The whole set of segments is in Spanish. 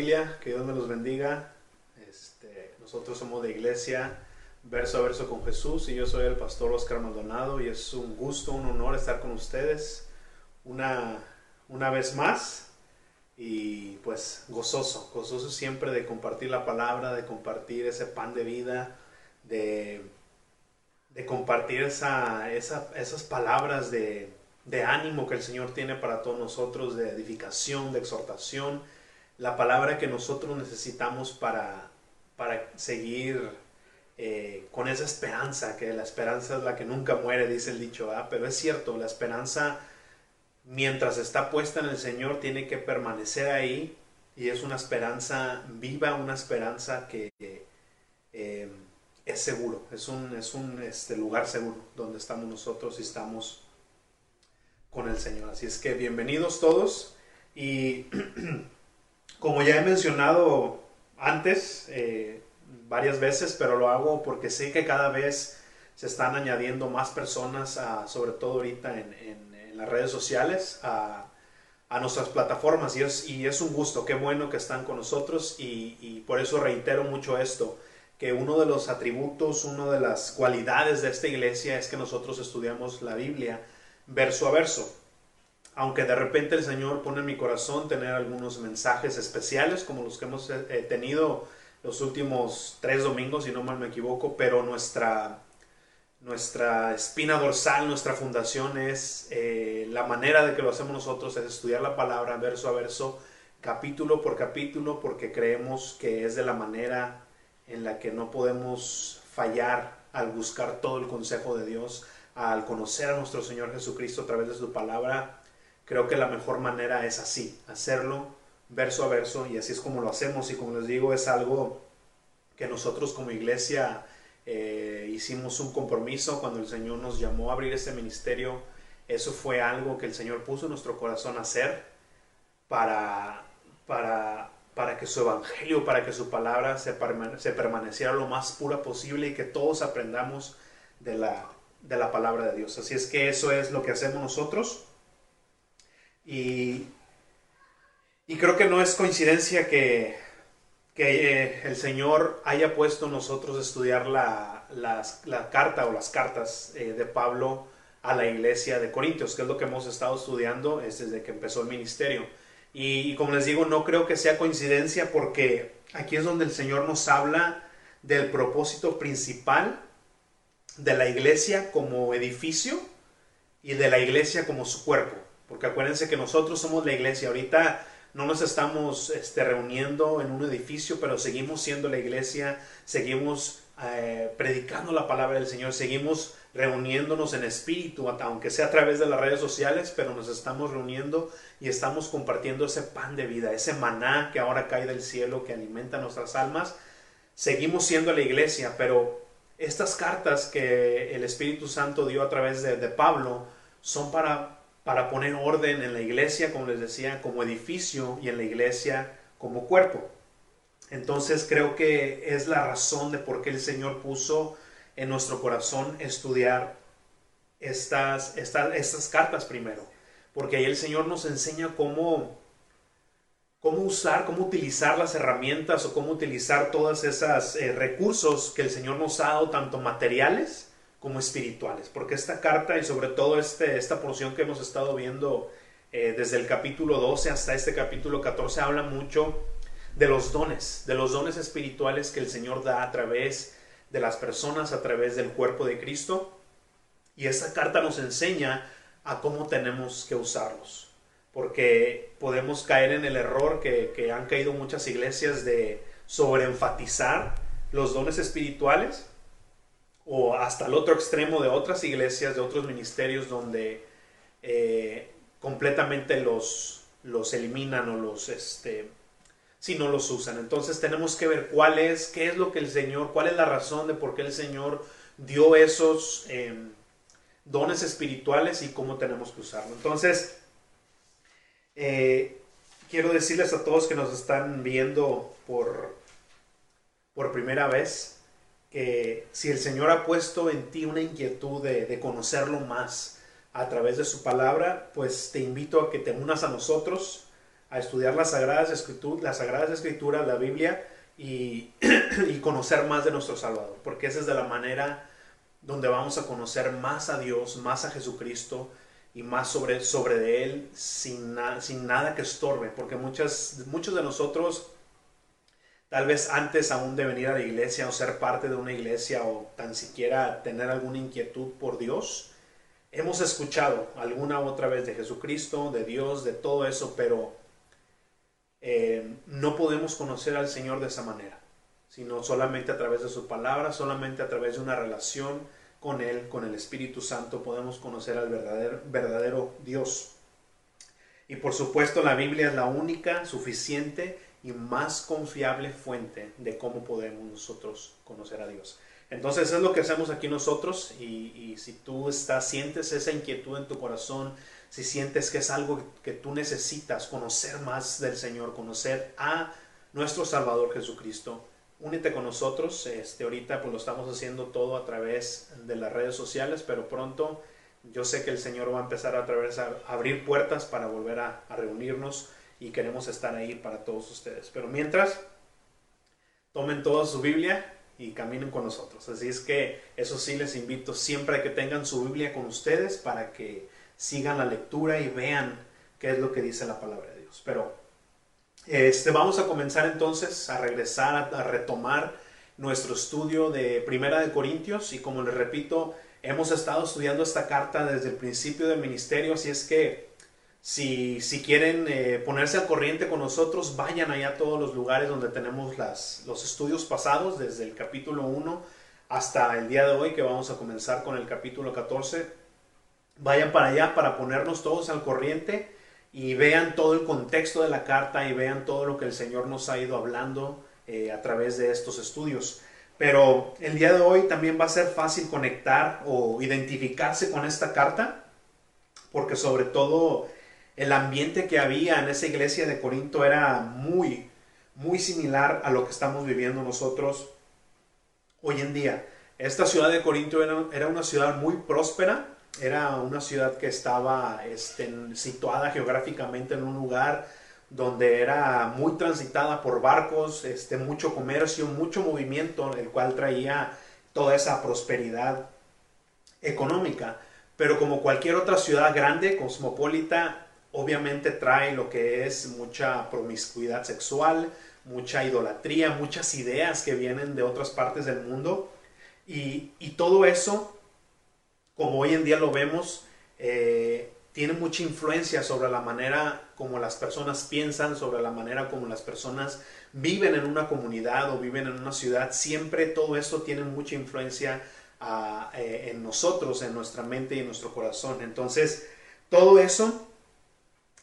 familia, que Dios me los bendiga. Este, nosotros somos de iglesia verso a verso con Jesús y yo soy el pastor Oscar Maldonado y es un gusto, un honor estar con ustedes una, una vez más y pues gozoso, gozoso siempre de compartir la palabra, de compartir ese pan de vida, de, de compartir esa, esas palabras de, de ánimo que el Señor tiene para todos nosotros, de edificación, de exhortación, la palabra que nosotros necesitamos para, para seguir eh, con esa esperanza, que la esperanza es la que nunca muere, dice el dicho, pero es cierto, la esperanza mientras está puesta en el Señor tiene que permanecer ahí y es una esperanza viva, una esperanza que eh, es seguro, es un, es un este, lugar seguro donde estamos nosotros y estamos con el Señor. Así es que bienvenidos todos y como ya he mencionado antes eh, varias veces, pero lo hago porque sé que cada vez se están añadiendo más personas, sobre todo ahorita en, las redes sociales, a, nuestras plataformas y es, y es un gusto, qué bueno que están con nosotros y, y por eso reitero mucho esto que uno de los atributos, una de las cualidades de esta iglesia es que nosotros estudiamos la Biblia verso a verso. Aunque de repente el Señor pone en mi corazón tener algunos mensajes especiales como los que hemos eh, eh, tenido los últimos tres domingos, si no mal me equivoco, pero nuestra, nuestra espina dorsal, nuestra fundación es eh, la manera de que lo hacemos nosotros, es estudiar la palabra verso a verso, capítulo por capítulo, porque creemos que es de la manera en la que no podemos fallar al buscar todo el consejo de Dios, al conocer a nuestro Señor Jesucristo a través de su palabra, creo que la mejor manera es así, hacerlo verso a verso y así es como lo hacemos y como les digo es algo que nosotros como iglesia eh, hicimos un compromiso cuando el Señor nos llamó a abrir este ministerio, eso fue algo que el Señor puso en nuestro corazón a hacer para, para, para que su evangelio, para que su palabra se, se permaneciera lo más pura posible y que todos aprendamos de la, de la palabra de Dios. Así es que eso es lo que hacemos nosotros. Y, y creo que no es coincidencia que, que eh, el Señor haya puesto nosotros a estudiar la, la, carta o las cartas eh, de Pablo a la iglesia de Corintios, que es lo que hemos estado estudiando desde que empezó el ministerio. Y como les digo, no creo que sea coincidencia porque aquí es donde el Señor nos habla del propósito principal de la iglesia como edificio y de la iglesia como su cuerpo. Porque acuérdense que nosotros somos la iglesia. Ahorita no nos estamos este, reuniendo en un edificio, pero seguimos siendo la iglesia, seguimos eh, predicando la palabra del Señor, seguimos reuniéndonos en espíritu, aunque sea a través de las redes sociales, pero nos estamos reuniendo y estamos compartiendo ese pan de vida, ese maná que ahora cae del cielo, que alimenta nuestras almas. Seguimos siendo la iglesia, pero estas cartas que el Espíritu Santo dio a través de, Pablo son para, para poner orden en la iglesia, como les decía, como edificio y en la iglesia como cuerpo. Entonces creo que es la razón de por qué el Señor puso en nuestro corazón estudiar estas, estas, estas cartas primero. Porque ahí el Señor nos enseña cómo cómo usar, cómo utilizar las herramientas o cómo utilizar todos esos eh, recursos que el Señor nos ha dado, tanto materiales como espirituales. Porque esta carta y sobre todo este, esta porción que hemos estado viendo eh, desde el capítulo 12 hasta este capítulo 14 habla mucho de los dones, de los dones espirituales que el Señor da a través de las personas, a través del cuerpo de Cristo. Y esta carta nos enseña a cómo tenemos que usarlos porque podemos caer en el error que, han caído muchas iglesias de sobreenfatizar los dones espirituales o hasta el otro extremo de otras iglesias, de otros ministerios donde eh, completamente los, los eliminan o los, este, si no los usan. Entonces tenemos que ver cuál es, qué es lo que el Señor, cuál es la razón de por qué el Señor dio esos em, dones espirituales y cómo tenemos que usarlo. Entonces, eh, quiero decirles a todos que nos están viendo por, por primera vez que si el Señor ha puesto en ti una inquietud de, conocerlo más a través de su palabra, pues te invito a que te unas a nosotros, a estudiar las Sagradas, Escrituras, las Sagradas Escrituras, la Biblia, y, y conocer más de nuestro Salvador, porque esa es de la manera donde vamos a conocer más a Dios, más a Jesucristo y más sobre, sobre de Él sin, sin nada que estorbe, porque muchas, muchos de nosotros, tal vez antes aún de venir a la iglesia o ser parte de una iglesia o tan siquiera tener alguna inquietud por Dios, hemos escuchado alguna otra vez de Jesucristo, de Dios, de todo eso, pero eh, no podemos conocer al Señor de esa manera, sino solamente a través de su palabra, solamente a través de una relación con Él, con el Espíritu Santo, podemos conocer al verdadero, verdadero Dios. Y por supuesto la Biblia es la única, suficiente y más confiable fuente de cómo podemos nosotros conocer a Dios. Entonces es lo que hacemos aquí nosotros y, si tú estás, sientes esa inquietud en tu corazón, si sientes que es algo que tú necesitas conocer más del Señor, conocer a nuestro Salvador Jesucristo, únete con nosotros. Este, ahorita pues lo estamos haciendo todo a través de las redes sociales, pero pronto yo sé que el Señor va a empezar a, través, a abrir puertas para volver a reunirnos y queremos estar ahí para todos ustedes. Pero mientras, tomen toda su Biblia y caminen con nosotros. Así es que eso sí les invito siempre a que tengan su Biblia con ustedes para que sigan la lectura y vean qué es lo que dice la palabra de Dios. Pero este, vamos a comenzar entonces a regresar, a, retomar nuestro estudio de Primera de Corintios y como les repito, hemos estado estudiando esta carta desde el principio del ministerio, así es que si, si quieren eh, ponerse al corriente con nosotros, vayan allá a todos los lugares donde tenemos las, los estudios pasados, desde el capítulo 1 hasta el día de hoy, que vamos a comenzar con el capítulo 14 vayan para allá para ponernos todos al corriente y vean todo el contexto de la carta y vean todo lo que el Señor nos ha ido hablando eh, a través de estos estudios. Pero el día de hoy también va a ser fácil conectar o identificarse con esta carta, porque sobre todo el ambiente que había en esa iglesia de Corinto era muy, muy similar a lo que estamos viviendo nosotros hoy en día. Esta ciudad de Corinto era, era una ciudad muy próspera, era una ciudad que estaba este, situada geográficamente en un lugar donde era muy transitada por barcos, este, mucho comercio, mucho movimiento, el cual traía toda esa prosperidad económica. Pero como cualquier otra ciudad grande, cosmopolita, obviamente trae lo que es mucha promiscuidad sexual, mucha idolatría, muchas ideas que vienen de otras partes del mundo. Y, y todo eso como hoy en día lo vemos, eh, tiene mucha influencia sobre la manera como las personas piensan, sobre la manera como las personas viven en una comunidad o viven en una ciudad. Siempre todo esto tiene mucha influencia ah, eh, en nosotros, en nuestra mente y en nuestro corazón. Entonces, todo eso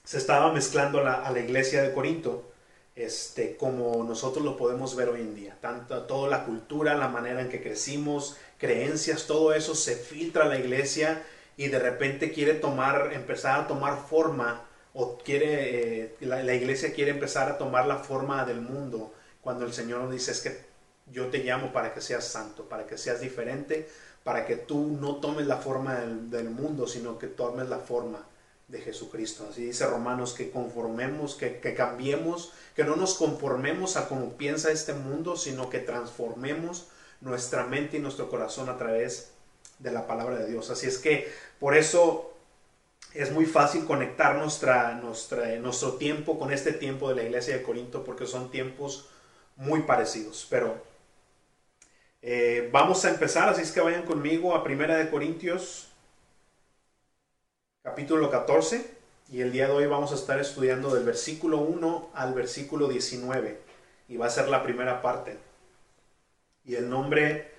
se estaba mezclando a la iglesia de Corinto. Este, como nosotros lo podemos ver hoy en día. Tanto toda la cultura, la manera en que crecimos, creencias, todo eso se filtra a la iglesia y de repente quiere tomar, empezar a tomar forma o quiere, eh, la, iglesia quiere empezar a tomar la forma del mundo cuando el Señor nos dice es que yo te llamo para que seas santo, para que seas diferente, para que tú no tomes la forma del mundo, sino que tomes la forma de Jesucristo. Así dice Romanos, que conformemos, que, que, cambiemos, que no nos conformemos a como piensa este mundo, sino que transformemos nuestra mente y nuestro corazón a través de la palabra de Dios. Así es que por eso es muy fácil conectar nuestra, nuestro tiempo con este tiempo de la iglesia de Corinto porque son tiempos muy parecidos. Pero eh, vamos a empezar, así es que vayan conmigo a Primera de Corintios, capítulo 14. Y el día de hoy vamos a estar estudiando del versículo 1 al versículo 19. Y va a ser la primera parte. Y el nombre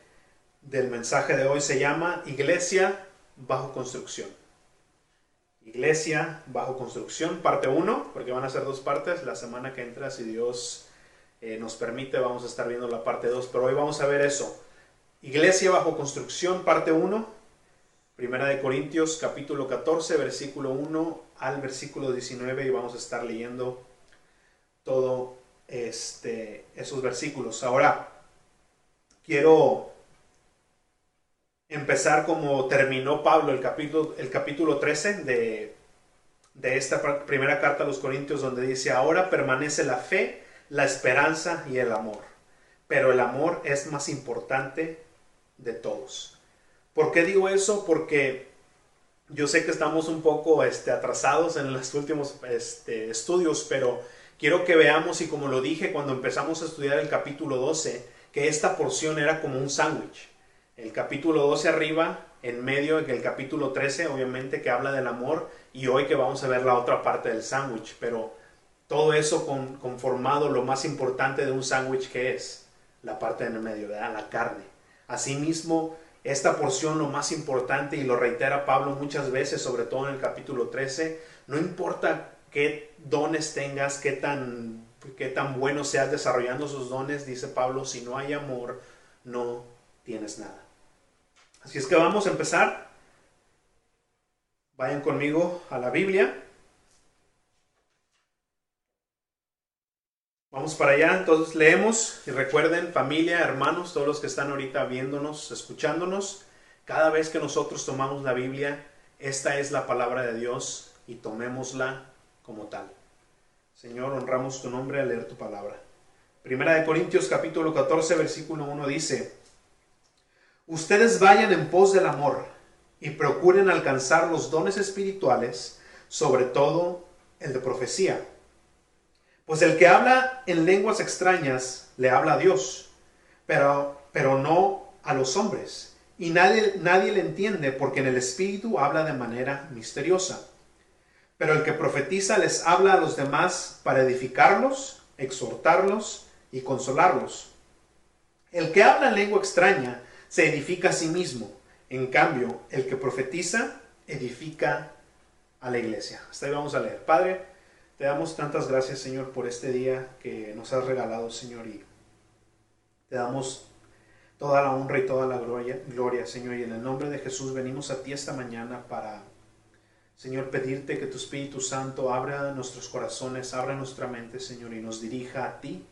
del mensaje de hoy se llama Iglesia bajo construcción. Iglesia bajo construcción, parte 1, porque van a ser dos partes. La semana que entra, si Dios eh, nos permite, vamos a estar viendo la parte 2, pero hoy vamos a ver eso. Iglesia bajo construcción, parte 1. Primera de Corintios, capítulo 14, versículo 1 al versículo 19, y vamos a estar leyendo todo este, esos versículos. Ahora, quiero empezar como terminó Pablo el capítulo, el capítulo 13 de, de esta primera carta a los Corintios donde dice, ahora permanece la fe, la esperanza y el amor. Pero el amor es más importante de todos. ¿Por qué digo eso? Porque yo sé que estamos un poco este, atrasados en los últimos este, estudios, pero quiero que veamos, y como lo dije cuando empezamos a estudiar el capítulo 12, que esta porción era como un sándwich. El capítulo 12 arriba, en medio del capítulo 13, obviamente que habla del amor, y hoy que vamos a ver la otra parte del sándwich, pero todo eso con, conformado lo más importante de un sándwich que es la parte en el medio, la carne. Asimismo, esta porción lo más importante, y lo reitera Pablo muchas veces, sobre todo en el capítulo 13, no importa qué dones tengas, qué tan, qué tan bueno seas desarrollando esos dones, dice Pablo, si no hay amor, no tienes nada. Así es que vamos a empezar. Vayan conmigo a la Biblia. Vamos para allá, entonces leemos y recuerden familia, hermanos, todos los que están ahorita viéndonos, escuchándonos, cada vez que nosotros tomamos la Biblia, esta es la palabra de Dios y tomémosla como tal. Señor, honramos tu nombre al leer tu palabra. Primera de Corintios capítulo 14 versículo 1 dice, Ustedes vayan en pos del amor y procuren alcanzar los dones espirituales, sobre todo el de profecía pues el que habla en lenguas extrañas le habla a Dios, pero, pero no a los hombres. Y nadie, nadie le entiende porque en el Espíritu habla de manera misteriosa. Pero el que profetiza les habla a los demás para edificarlos, exhortarlos y consolarlos. El que habla en lengua extraña se edifica a sí mismo. En cambio, el que profetiza edifica a la iglesia. Hasta ahí vamos a leer. Padre, te damos tantas gracias, Señor, por este día que nos has regalado, Señor, y te damos toda la honra y toda la gloria, gloria, Señor, y en el nombre de Jesús venimos a ti esta mañana para, Señor, pedirte que tu Espíritu Santo abra nuestros corazones, abra nuestra mente, Señor, y nos dirija a ti.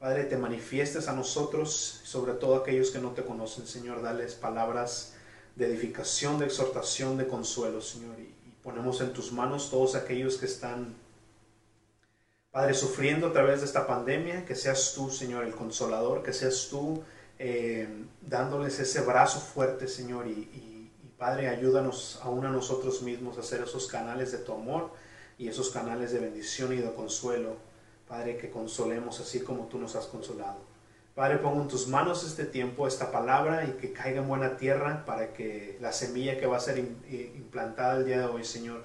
Padre, te manifiestes a nosotros, sobre todo aquellos que no te conocen, Señor, dales palabras de edificación, de exhortación, de consuelo, Señor, y ponemos en tus manos todos aquellos que están Padre, sufriendo a través de esta pandemia, que seas tú, Señor, el consolador, que seas tú eh, dándoles ese brazo fuerte, Señor, y, Padre, ayúdanos aún a nosotros mismos a hacer esos canales de tu amor y esos canales de bendición y de consuelo, Padre, que consolemos así como tú nos has consolado. Padre, pongo en tus manos este tiempo, esta palabra, y que caiga en buena tierra para que la semilla que va a ser eh, implantada el día de hoy, Señor,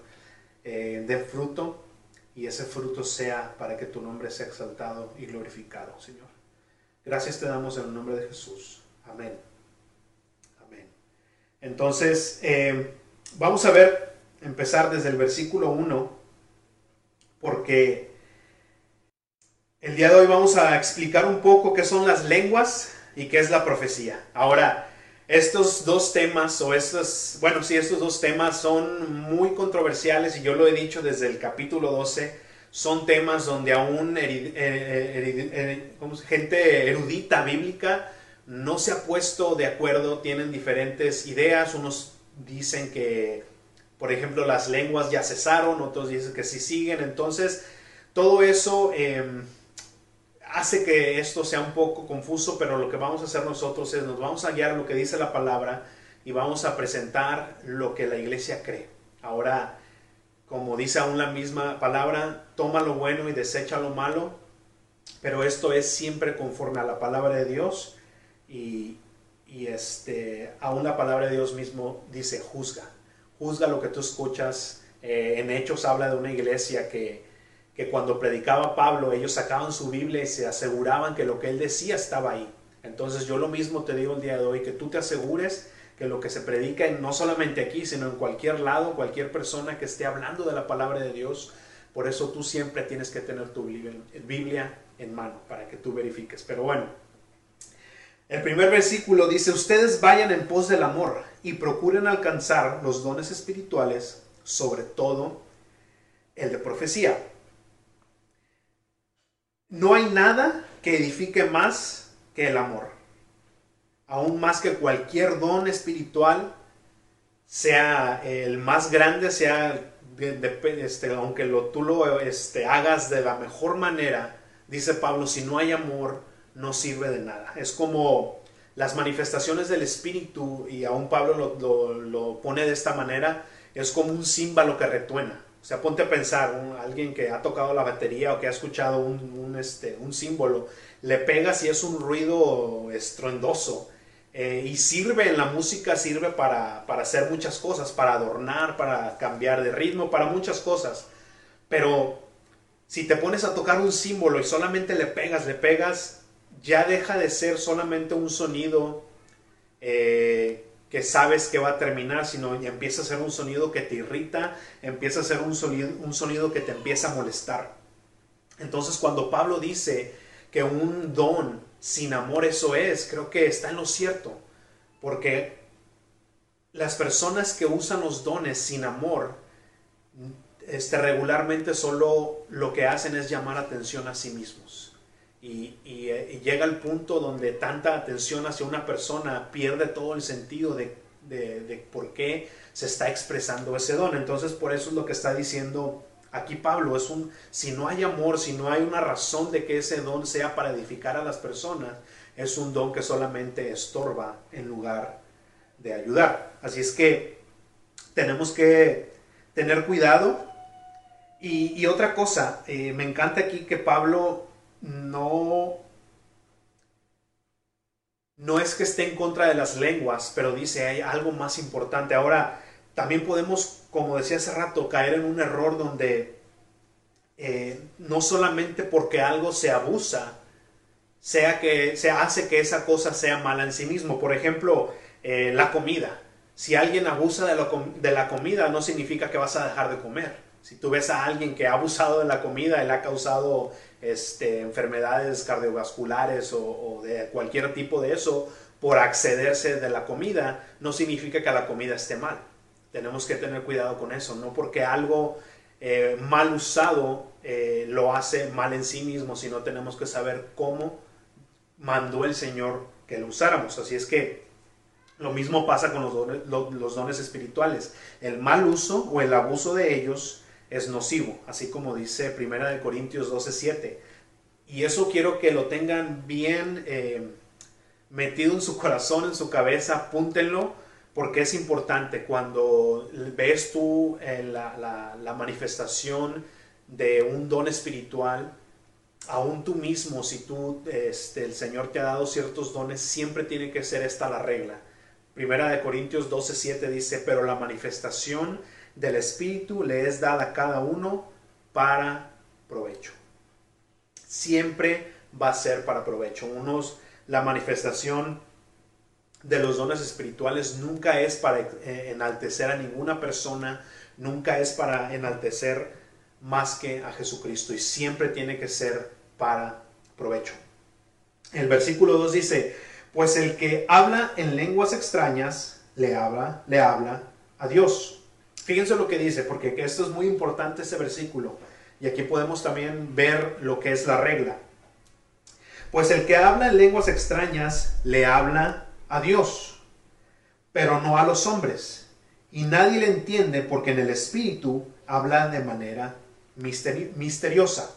eh, dé fruto y ese fruto sea para que tu nombre sea exaltado y glorificado, Señor. Gracias te damos en el nombre de Jesús. Amén. Amén. Entonces, eh, vamos a ver, empezar desde el versículo 1, porque el día de hoy vamos a explicar un poco qué son las lenguas y qué es la profecía. Ahora, estos dos temas, o estos, bueno, sí, estos dos temas son muy controversiales y yo lo he dicho desde el capítulo 12, son temas donde aún gente erudita bíblica no se ha puesto de acuerdo, tienen diferentes ideas, unos dicen que, por ejemplo, las lenguas ya cesaron, otros dicen que sí siguen, entonces todo eso... Em, hace que esto sea un poco confuso, pero lo que vamos a hacer nosotros es nos vamos a guiar lo que dice la palabra y vamos a presentar lo que la iglesia cree. Ahora, como dice aún la misma palabra, toma lo bueno y desecha lo malo, pero esto es siempre conforme a la palabra de Dios y, este, aún la palabra de Dios mismo dice juzga, juzga lo que tú escuchas. Eh, en Hechos habla de una iglesia que que cuando predicaba Pablo ellos sacaban su Biblia y se aseguraban que lo que él decía estaba ahí. Entonces yo lo mismo te digo el día de hoy, que tú te asegures que lo que se predica no solamente aquí, sino en cualquier lado, cualquier persona que esté hablando de la palabra de Dios, por eso tú siempre tienes que tener tu Biblia en mano para que tú verifiques. Pero bueno, el primer versículo dice, ustedes vayan en pos del amor y procuren alcanzar los dones espirituales, sobre todo el de profecía no hay nada que edifique más que el amor. Aún más que cualquier don espiritual, sea el más grande, sea este, aunque lo, tú lo este, hagas de la mejor manera, dice Pablo, si no hay amor, no sirve de nada. Es como las manifestaciones del Espíritu, y aún Pablo lo, pone de esta manera, es como un címbalo que retuena. Sea, ponte a pensar, alguien que ha tocado la batería o que ha escuchado un, este, un símbolo, le pegas y es un ruido estruendoso. Eh, y sirve en la música, sirve para, para hacer muchas cosas, para adornar, para cambiar de ritmo, para muchas cosas. Pero si te pones a tocar un símbolo y solamente le pegas, le pegas, ya deja de ser solamente un sonido eh, que sabes que va a terminar, sino empieza a ser un sonido que te irrita, empieza a ser un sonido, un sonido que te empieza a molestar. Entonces cuando Pablo dice que un don sin amor eso es, creo que está en lo cierto, porque las personas que usan los dones sin amor, este, regularmente solo lo que hacen es llamar atención a sí mismos. Eh, y, llega el punto donde tanta atención hacia una persona pierde todo el sentido de, de, por qué se está expresando ese don. Entonces, por eso es lo que está diciendo aquí Pablo. Es un, si no hay amor, si no hay una razón de que ese don sea para edificar a las personas, es un don que solamente estorba en lugar de ayudar. Así es que tenemos que tener cuidado. Y, otra cosa, eh, me encanta aquí que Pablo no, no es que esté en contra de las lenguas, pero dice hay algo más importante. Ahora, también podemos, como decía hace rato, caer en un error donde eh, no solamente porque algo se abusa, sea que se hace que esa cosa sea mala en sí mismo. Por ejemplo, eh, la comida. Si alguien abusa de, de la comida, no significa que vas a dejar de comer. Si tú ves a alguien que ha abusado de la comida, él ha causado este, enfermedades cardiovasculares o, de cualquier tipo de eso por accederse de la comida, no significa que la comida esté mal. Tenemos que tener cuidado con eso, no porque algo eh, mal usado eh, lo hace mal en sí mismo, sino tenemos que saber cómo mandó el Señor que lo usáramos. Así es que lo mismo pasa con los dones, los dones espirituales. El mal uso o el abuso de ellos es nocivo, así como dice Primera de Corintios 12:7. Y eso quiero que lo tengan bien eh, metido en su corazón, en su cabeza, apúntenlo, porque es importante cuando ves tú eh, la, manifestación de un don espiritual, aún tú mismo, si tú, este, el Señor te ha dado ciertos dones, siempre tiene que ser esta la regla. Primera de Corintios 12:7 dice, pero la manifestación del Espíritu le es dada a cada uno para provecho. Siempre va a ser para provecho. Unos, la manifestación de los dones espirituales nunca es para eh, enaltecer a ninguna persona, nunca es para enaltecer más que a Jesucristo y siempre tiene que ser para provecho. El versículo 2 dice, pues el que habla en lenguas extrañas le habla, le habla a Dios Fíjense lo que dice, porque esto es muy importante ese versículo. Y aquí podemos también ver lo que es la regla. Pues el que habla en lenguas extrañas le habla a Dios, pero no a los hombres. Y nadie le entiende porque en el Espíritu habla de manera misteriosa.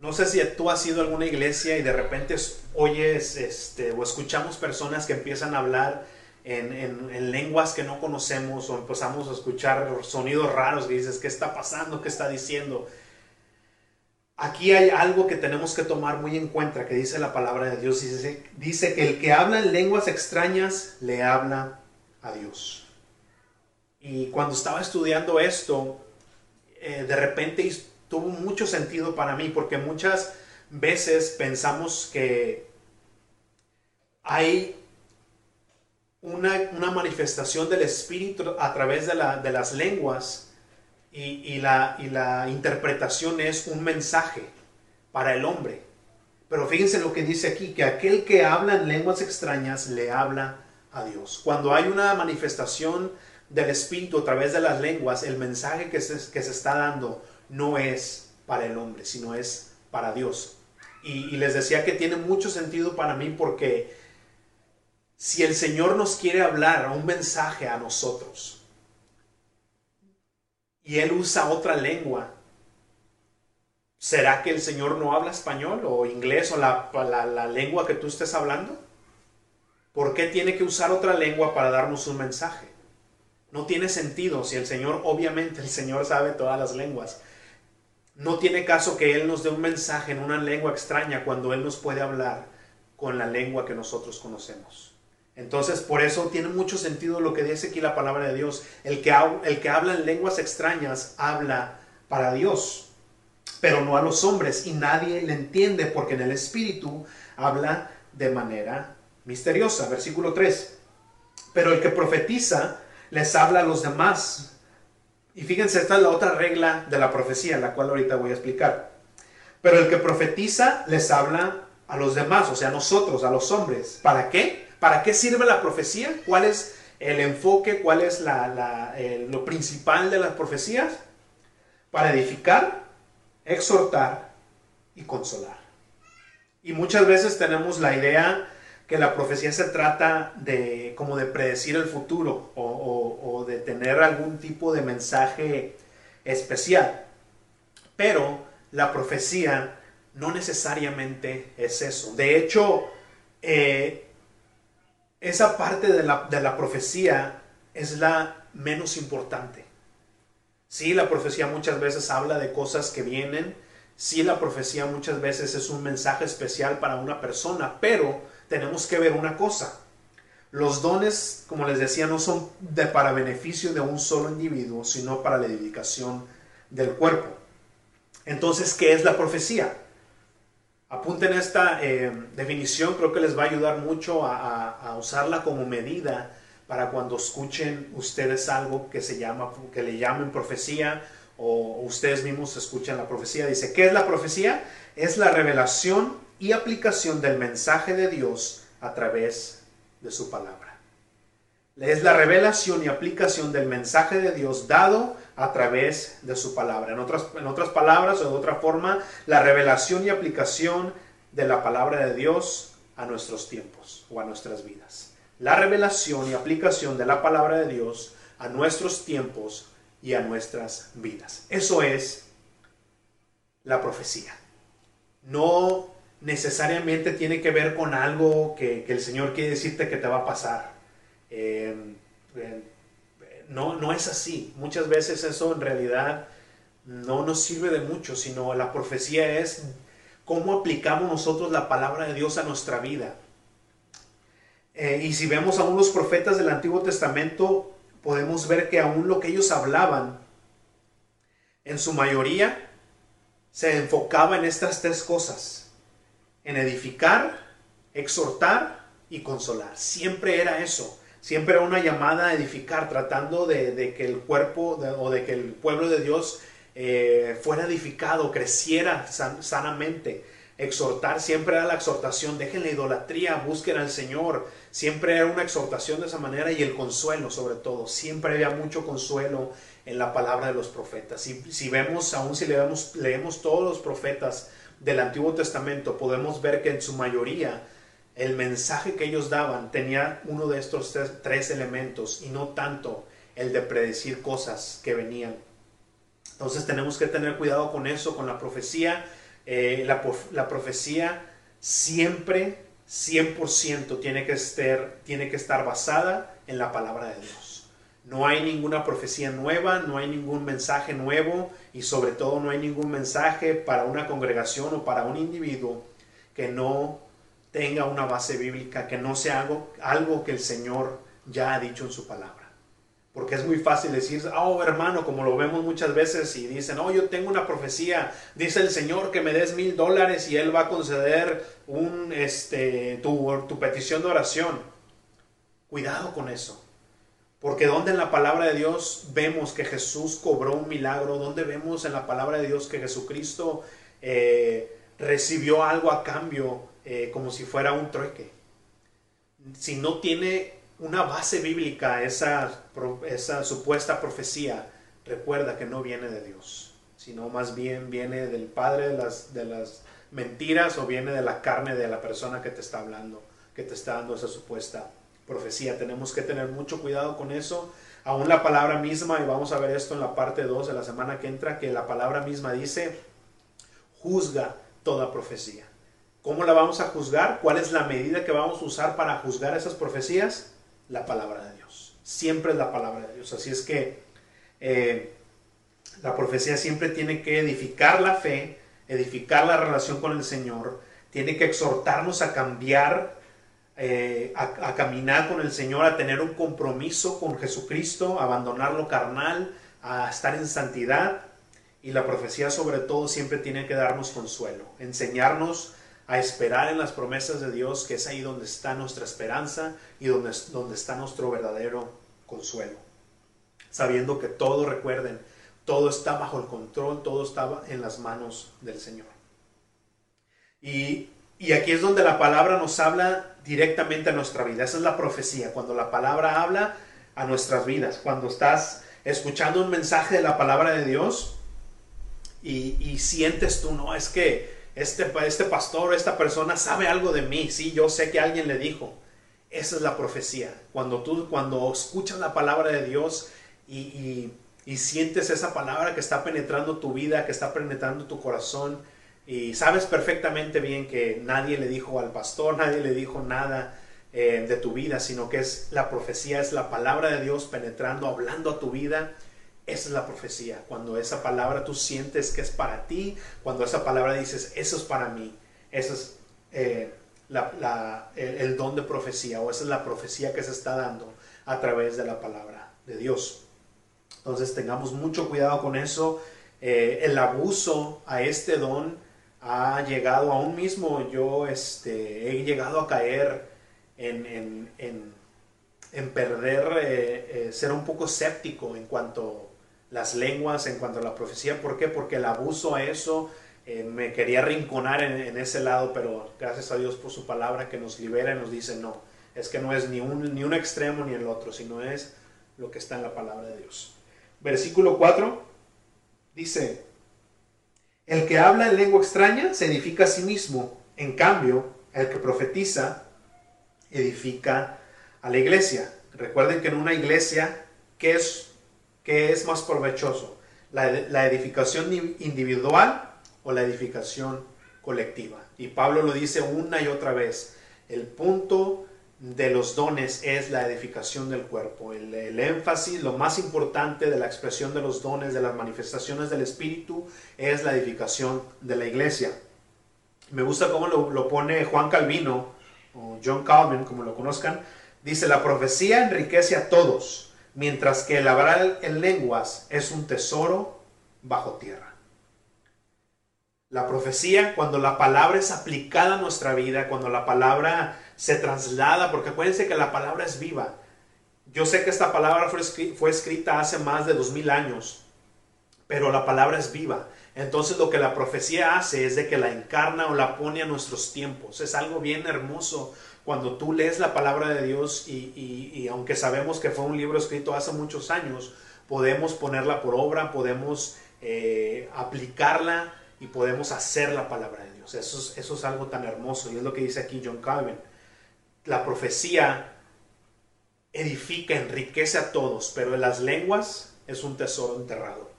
No sé si tú has ido a alguna iglesia y de repente oyes este, o escuchamos personas que empiezan a hablar en, lenguas que no conocemos o empezamos a escuchar sonidos raros que dices, ¿qué está pasando? ¿Qué está diciendo? Aquí hay algo que tenemos que tomar muy en cuenta, que dice la palabra de Dios. Dice, dice que el que habla en lenguas extrañas le habla a Dios. Y cuando estaba estudiando esto, eh, de repente tuvo mucho sentido para mí, porque muchas veces pensamos que hay una, manifestación del Espíritu a través de, las lenguas y, la, interpretación es un mensaje para el hombre. Pero fíjense lo que dice aquí, que aquel que habla en lenguas extrañas le habla a Dios. Cuando hay una manifestación del Espíritu a través de las lenguas, el mensaje que se está dando no es para el hombre, sino es para Dios. y les decía que tiene mucho sentido para mí porque si el Señor nos quiere hablar un mensaje a nosotros y él usa otra lengua, ¿será que el Señor no habla español o inglés o la, la, lengua que tú estés hablando? ¿Por qué tiene que usar otra lengua para darnos un mensaje? No tiene sentido si el Señor, obviamente el Señor sabe todas las lenguas. No tiene caso que Él nos dé un mensaje en una lengua extraña cuando Él nos puede hablar con la lengua que nosotros conocemos. Entonces, por eso tiene mucho sentido lo que dice aquí la palabra de Dios. El que, el que habla en lenguas extrañas habla para Dios, pero no a los hombres, y nadie le entiende porque en el Espíritu habla de manera misteriosa. Versículo 3. Pero el que profetiza les habla a los demás. Y fíjense, esta es la otra regla de la profecía, la cual ahorita voy a explicar. Pero el que profetiza les habla a los demás, o sea, a nosotros, a los hombres. ¿Para qué? ¿Para qué sirve la profecía? ¿Cuál es el enfoque? ¿Cuál es lo principal de las profecías? Para edificar, exhortar y consolar. Y muchas veces tenemos la idea que la profecía se trata de como de predecir el futuro o, de tener algún tipo de mensaje especial. Pero la profecía no necesariamente es eso. De hecho, eh, esa parte de la, profecía es la menos importante. Sí, la profecía muchas veces habla de cosas que vienen. Sí, la profecía muchas veces es un mensaje especial para una persona, pero tenemos que ver una cosa. Los dones, como les decía, no son de, para beneficio de un solo individuo, sino para la edificación del cuerpo. Entonces, ¿qué es la profecía? Apunten esta eh, definición, creo que les va a ayudar mucho a, usarla como medida para cuando escuchen ustedes algo que se llama, que le llamen profecía o ustedes mismos escuchan la profecía. Dice, ¿qué es la profecía? Es la revelación y aplicación del mensaje de Dios a través de su palabra. Es la revelación y aplicación del mensaje de Dios dado a través de su palabra. En otras, en otras palabras o de otra forma, la revelación y aplicación de la palabra de Dios a nuestros tiempos o a nuestras vidas. La revelación y aplicación de la palabra de Dios a nuestros tiempos y a nuestras vidas. Eso es la profecía. No necesariamente tiene que ver con algo que, el Señor quiere decirte que te va a pasar. Eh, eh, no, no es así. Muchas veces eso en realidad no nos sirve de mucho, sino la profecía es cómo aplicamos nosotros la palabra de Dios a nuestra vida. Eh, y si vemos aún los profetas del Antiguo Testamento, podemos ver que aún lo que ellos hablaban, en su mayoría, se enfocaba en estas tres cosas, en edificar, exhortar y consolar. Siempre era eso. Siempre era una llamada a edificar, tratando de, que el cuerpo o de que el pueblo de Dios eh, fuera edificado, creciera sanamente. Exhortar siempre era la exhortación, dejen la idolatría, busquen al Señor. Siempre era una exhortación de esa manera y el consuelo sobre todo. Siempre había mucho consuelo en la palabra de los profetas. Si, si vemos, aún si leemos, leemos todos los profetas del Antiguo Testamento, podemos ver que en su mayoría el mensaje que ellos daban tenía uno de estos tres, elementos y no tanto el de predecir cosas que venían. Entonces tenemos que tener cuidado con eso, con la profecía. Eh, la, profecía siempre, 100% tiene que, estar, tiene que estar basada en la palabra de Dios. No hay ninguna profecía nueva, no hay ningún mensaje nuevo y sobre todo no hay ningún mensaje para una congregación o para un individuo que no tenga una base bíblica, que no sea algo, algo que el Señor ya ha dicho en su palabra. Porque es muy fácil decir, oh hermano, como lo vemos muchas veces y dicen, oh yo tengo una profecía, dice el Señor que me des mil dólares y Él va a conceder un, este, tu, tu petición de oración. Cuidado con eso. Porque donde en la palabra de Dios vemos que Jesús cobró un milagro, donde vemos en la palabra de Dios que Jesucristo eh, recibió algo a cambio eh, como si fuera un trueque. Si no tiene una base bíblica esa, supuesta profecía, recuerda que no viene de Dios, sino más bien viene del Padre de las, de las mentiras o viene de la carne de la persona que te está hablando, que te está dando esa supuesta profecía. Tenemos que tener mucho cuidado con eso. Aún la palabra misma, y vamos a ver esto en la parte 2 de la semana que entra, que la palabra misma dice, juzga toda profecía. ¿Cómo la vamos a juzgar? ¿Cuál es la medida que vamos a usar para juzgar esas profecías? La palabra de Dios. Siempre es la palabra de Dios. Así es que eh, la profecía siempre tiene que edificar la fe, edificar la relación con el Señor, tiene que exhortarnos a cambiar, eh, a, caminar con el Señor, a tener un compromiso con Jesucristo, a abandonar lo carnal, a estar en santidad. Y la profecía sobre todo siempre tiene que darnos consuelo, enseñarnos a esperar en las promesas de Dios, que es ahí donde está nuestra esperanza y donde, donde está nuestro verdadero consuelo. Sabiendo que todo, recuerden, todo está bajo el control, todo está en las manos del Señor. Y, aquí es donde la palabra nos habla directamente a nuestra vida. Esa es la profecía, cuando la palabra habla a nuestras vidas, cuando estás escuchando un mensaje de la palabra de Dios y, y sientes tú, no, es que este, este pastor, esta persona sabe algo de mí, sí, yo sé que alguien le dijo. Esa es la profecía. Cuando tú, cuando escuchas la palabra de Dios y y sientes esa palabra que está penetrando tu vida, que está penetrando tu corazón y sabes perfectamente bien que nadie le dijo al pastor, nadie le dijo nada eh, de tu vida, sino que es la profecía, es la palabra de Dios penetrando, hablando a tu vida. Esa es la profecía. Cuando esa palabra tú sientes que es para ti, cuando esa palabra dices, eso es para mí, eso es eh, el don de profecía o esa es la profecía que se está dando a través de la palabra de Dios. Entonces tengamos mucho cuidado con eso. Eh, el abuso a este don ha llegado aún mismo. Yo este, he llegado a caer en, perder, eh, ser un poco escéptico en cuanto las lenguas, en cuanto a la profecía. ¿Por qué? Porque el abuso a eso me quería rinconar en, ese lado, pero gracias a Dios por su palabra que nos libera y nos dice no. Es que no es ni un, ni un extremo ni el otro, sino es lo que está en la palabra de Dios versículo 4, dice, el que habla en lengua extraña se edifica a sí mismo, en cambio, el que profetiza edifica a la iglesia. Recuerden que en una iglesia, ¿qué es, qué es más provechoso? ¿La, ¿La edificación individual o la edificación colectiva? Y Pablo lo dice una y otra vez. El punto de los dones es la edificación del cuerpo. El, énfasis, lo más importante de la expresión de los dones, de las manifestaciones del Espíritu, es la edificación de la iglesia. Me gusta cómo lo, pone Juan Calvino, o John Calvin, como lo conozcan. Dice, la profecía enriquece a todos, mientras que el hablar en lenguas es un tesoro bajo tierra. La profecía, cuando la palabra es aplicada a nuestra vida, cuando la palabra se traslada, porque acuérdense que la palabra es viva. Yo sé que esta palabra fue, escrita hace más de dos mil años, pero la palabra es viva. Entonces lo que la profecía hace es de que la encarna o la pone a nuestros tiempos. Es algo bien hermoso cuando tú lees la palabra de Dios y, aunque sabemos que fue un libro escrito hace muchos años, podemos ponerla por obra, podemos eh, aplicarla y podemos hacer la palabra de Dios. Eso eso es algo tan hermoso y es lo que dice aquí John Calvin la profecía edifica, enriquece a todos, pero en las lenguas es un tesoro enterrado.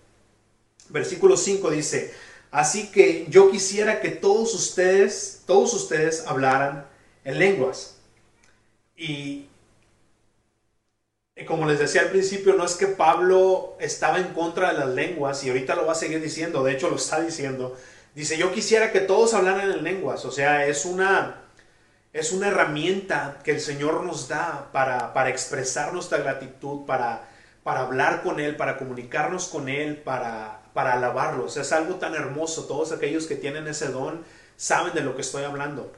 Versículo 5 dice, así que yo quisiera que todos ustedes, todos ustedes hablaran en lenguas. Y, como les decía al principio, no es que Pablo estaba en contra de las lenguas y ahorita lo va a seguir diciendo, de hecho lo está diciendo. Dice, yo quisiera que todos hablaran en lenguas, o sea, es una es una herramienta que el Señor nos da para, para expresar nuestra gratitud, para, para hablar con Él, para comunicarnos con Él, para, para alabarlos. Es algo tan hermoso. Todos aquellos que tienen ese don saben de lo que estoy hablando.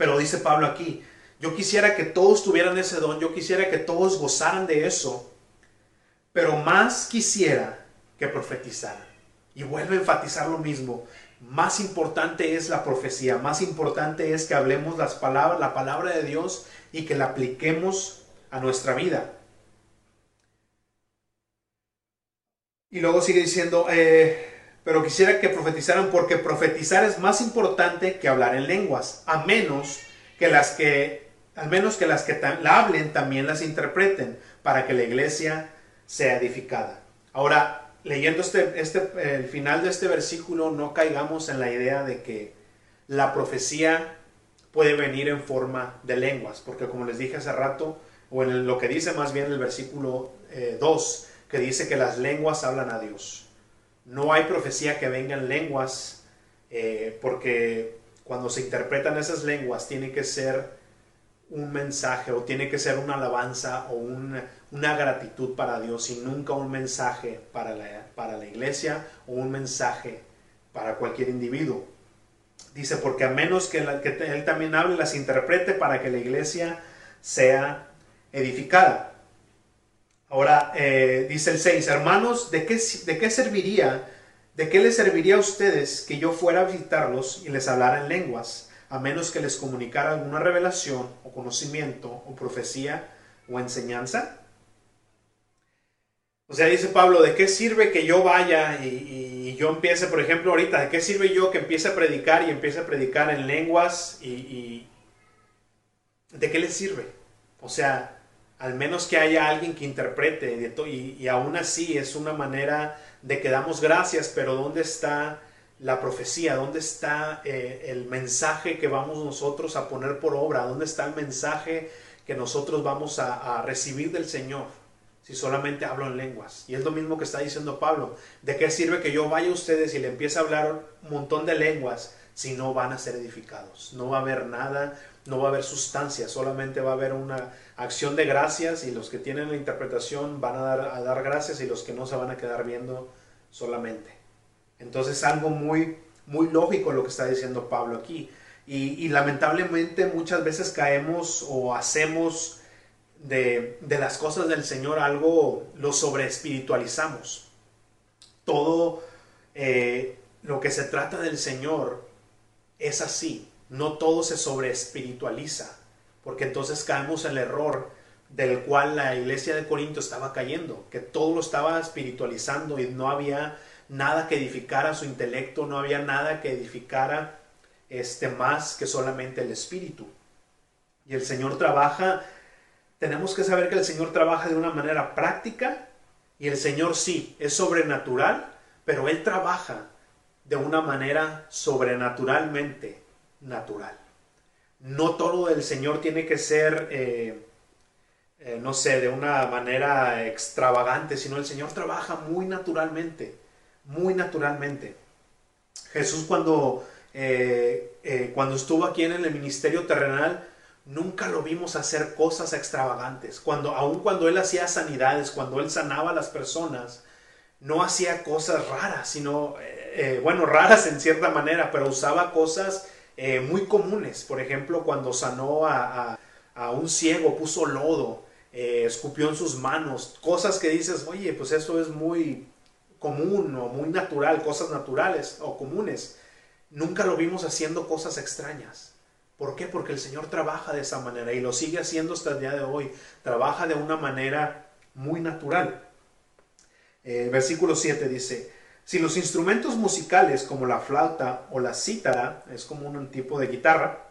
Pero dice Pablo aquí, yo quisiera que todos tuvieran ese don, yo quisiera que todos gozaran de eso, pero más quisiera que profetizaran. Y vuelve a enfatizar lo mismo, más importante es la profecía, más importante es que hablemos las palabras, la palabra de Dios y que la apliquemos a nuestra vida. Y luego sigue diciendo, eh, pero quisiera que profetizaran porque profetizar es más importante que hablar en lenguas, a menos que las que, al menos que las que la hablen también las interpreten, para que la iglesia sea edificada. Ahora, leyendo este, este, el final de este versículo, no caigamos en la idea de que la profecía puede venir en forma de lenguas, porque como les dije hace rato, o en lo que dice más bien el versículo 2, eh, que dice que las lenguas hablan a Dios. No hay profecía que venga en lenguas, eh, porque cuando se interpretan esas lenguas tiene que ser un mensaje o tiene que ser una alabanza o una, gratitud para Dios y nunca un mensaje para la, para la iglesia o un mensaje para cualquier individuo. Dice, porque a menos que, que él también hable, las interprete para que la iglesia sea edificada. Ahora eh, dice el 6, hermanos, ¿de qué, ¿de qué serviría, de qué les serviría a ustedes que yo fuera a visitarlos y les hablara en lenguas, a menos que les comunicara alguna revelación o conocimiento o profecía o enseñanza? O sea, dice Pablo, ¿de qué sirve que yo vaya y, yo empiece, por ejemplo, ahorita, ¿de qué sirve yo que empiece a predicar y empiece a predicar en lenguas y, y ¿de qué les sirve? O sea, al menos que haya alguien que interprete, y, y aún así es una manera de que damos gracias, pero ¿dónde está la profecía? ¿Dónde está eh, el mensaje que vamos nosotros a poner por obra? ¿Dónde está el mensaje que nosotros vamos a, recibir del Señor? Si solamente hablo en lenguas. Y es lo mismo que está diciendo Pablo. ¿De qué sirve que yo vaya a ustedes y le empiece a hablar un montón de lenguas si no van a ser edificados? No va a haber nada, no va a haber sustancia, solamente va a haber una acción de gracias y los que tienen la interpretación van a dar, a dar gracias y los que no se van a quedar viendo solamente. Entonces algo muy, muy lógico lo que está diciendo Pablo aquí. Y, lamentablemente muchas veces caemos o hacemos de, de, las cosas del Señor algo, lo sobre espiritualizamos. Todo eh, lo que se trata del Señor es así. No todo se sobre espiritualiza porque entonces caemos en el error del cual la iglesia de Corinto estaba cayendo, que todo lo estaba espiritualizando y no había nada que edificara su intelecto, no había nada que edificara este más que solamente el espíritu. Y el Señor trabaja, tenemos que saber que el Señor trabaja de una manera práctica y el Señor sí, es sobrenatural, pero Él trabaja de una manera sobrenaturalmente natural no todo el Señor tiene que ser, eh, eh, no sé, de una manera extravagante, sino el Señor trabaja muy naturalmente, muy naturalmente. Jesús cuando, eh, cuando estuvo aquí en el ministerio terrenal, nunca lo vimos hacer cosas extravagantes. Cuando, aun cuando Él hacía sanidades, cuando Él sanaba a las personas, no hacía cosas raras, sino, bueno, raras en cierta manera, pero usaba cosas eh, muy comunes. Por ejemplo, cuando sanó a, un ciego, puso lodo, eh, escupió en sus manos, cosas que dices, oye, pues eso es muy común o muy natural, cosas naturales o comunes. Nunca lo vimos haciendo cosas extrañas. ¿Por qué? Porque el Señor trabaja de esa manera y lo sigue haciendo hasta el día de hoy. Trabaja de una manera muy natural. Eh, versículo 7 dice, si los instrumentos musicales como la flauta o la cítara, es como un tipo de guitarra,